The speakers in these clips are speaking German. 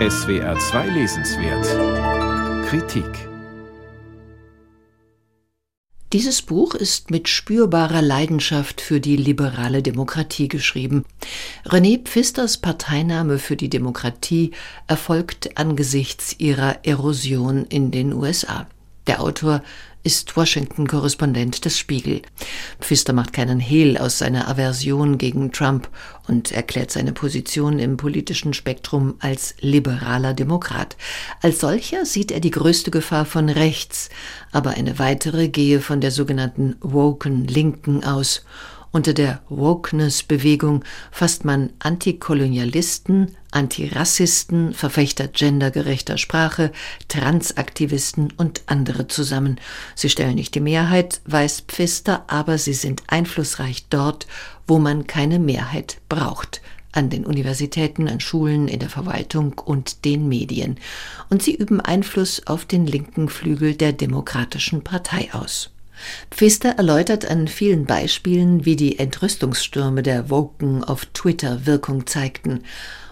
SWR 2 Lesenswert Kritik Dieses Buch ist mit spürbarer Leidenschaft für die liberale Demokratie geschrieben. René Pfisters Parteinahme für die Demokratie erfolgt angesichts ihrer Erosion in den USA. Der Autor ist Washington-Korrespondent des Spiegel. Pfister macht keinen Hehl aus seiner Aversion gegen Trump und erklärt seine Position im politischen Spektrum als liberaler Demokrat. Als solcher sieht er die größte Gefahr von rechts, aber eine weitere gehe von der sogenannten woken Linken aus unter der Wokeness-Bewegung fasst man Antikolonialisten, Antirassisten, Verfechter gendergerechter Sprache, Transaktivisten und andere zusammen. Sie stellen nicht die Mehrheit, weiß Pfister, aber sie sind einflussreich dort, wo man keine Mehrheit braucht an den Universitäten, an Schulen, in der Verwaltung und den Medien. Und sie üben Einfluss auf den linken Flügel der Demokratischen Partei aus. Pfister erläutert an vielen Beispielen, wie die Entrüstungsstürme der Woken auf Twitter Wirkung zeigten.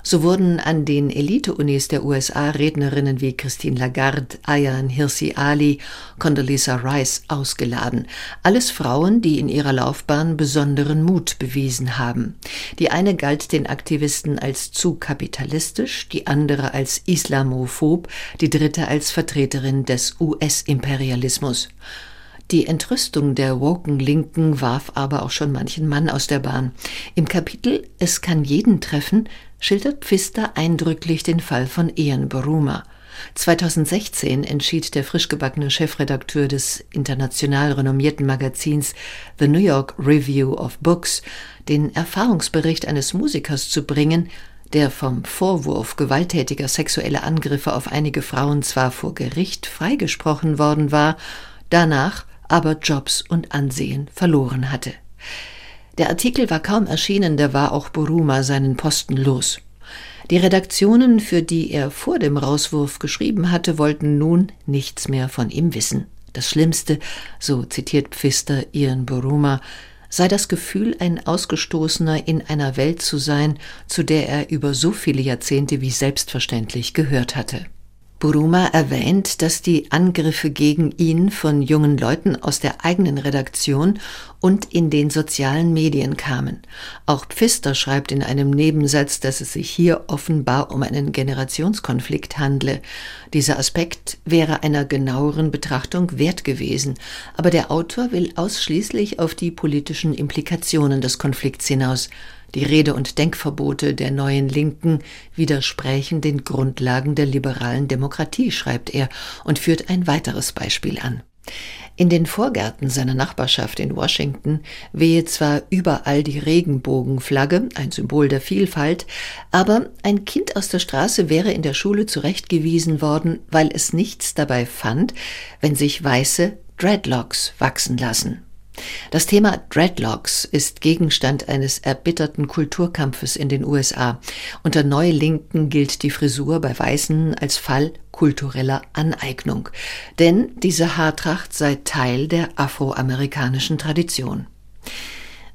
So wurden an den Elite-Unis der USA Rednerinnen wie Christine Lagarde, Ayan Hirsi Ali, Condoleezza Rice ausgeladen. Alles Frauen, die in ihrer Laufbahn besonderen Mut bewiesen haben. Die eine galt den Aktivisten als zu kapitalistisch, die andere als islamophob, die dritte als Vertreterin des US-Imperialismus. Die Entrüstung der woken Linken warf aber auch schon manchen Mann aus der Bahn. Im Kapitel Es kann jeden treffen schildert Pfister eindrücklich den Fall von Ian Baruma. 2016 entschied der frischgebackene Chefredakteur des international renommierten Magazins The New York Review of Books, den Erfahrungsbericht eines Musikers zu bringen, der vom Vorwurf gewalttätiger sexueller Angriffe auf einige Frauen zwar vor Gericht freigesprochen worden war, danach aber Jobs und Ansehen verloren hatte. Der Artikel war kaum erschienen, da war auch Buruma seinen Posten los. Die Redaktionen, für die er vor dem Rauswurf geschrieben hatte, wollten nun nichts mehr von ihm wissen. Das Schlimmste, so zitiert Pfister Ian Buruma, sei das Gefühl, ein Ausgestoßener in einer Welt zu sein, zu der er über so viele Jahrzehnte wie selbstverständlich gehört hatte. Buruma erwähnt, dass die Angriffe gegen ihn von jungen Leuten aus der eigenen Redaktion und in den sozialen Medien kamen. Auch Pfister schreibt in einem Nebensatz, dass es sich hier offenbar um einen Generationskonflikt handle. Dieser Aspekt wäre einer genaueren Betrachtung wert gewesen, aber der Autor will ausschließlich auf die politischen Implikationen des Konflikts hinaus. Die Rede- und Denkverbote der neuen Linken widersprechen den Grundlagen der liberalen Demokratie, schreibt er und führt ein weiteres Beispiel an. In den Vorgärten seiner Nachbarschaft in Washington wehe zwar überall die Regenbogenflagge, ein Symbol der Vielfalt, aber ein Kind aus der Straße wäre in der Schule zurechtgewiesen worden, weil es nichts dabei fand, wenn sich weiße Dreadlocks wachsen lassen. Das Thema Dreadlocks ist Gegenstand eines erbitterten Kulturkampfes in den USA. Unter Neulinken gilt die Frisur bei Weißen als Fall kultureller Aneignung, denn diese Haartracht sei Teil der afroamerikanischen Tradition.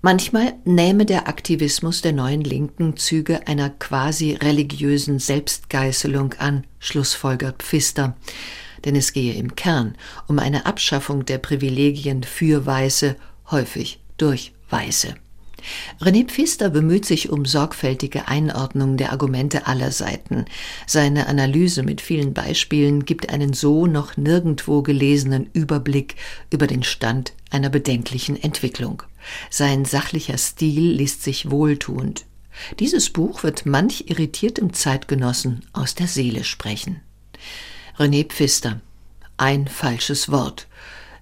Manchmal nähme der Aktivismus der neuen Linken Züge einer quasi religiösen Selbstgeißelung an, schlussfolgert Pfister denn es gehe im Kern um eine Abschaffung der Privilegien für Weiße, häufig durch Weiße. René Pfister bemüht sich um sorgfältige Einordnung der Argumente aller Seiten. Seine Analyse mit vielen Beispielen gibt einen so noch nirgendwo gelesenen Überblick über den Stand einer bedenklichen Entwicklung. Sein sachlicher Stil liest sich wohltuend. Dieses Buch wird manch irritiertem Zeitgenossen aus der Seele sprechen. René Pfister. Ein falsches Wort.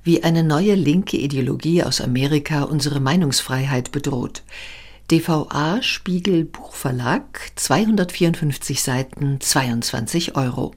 Wie eine neue linke Ideologie aus Amerika unsere Meinungsfreiheit bedroht. DVA Spiegel Buchverlag 254 Seiten 22 Euro.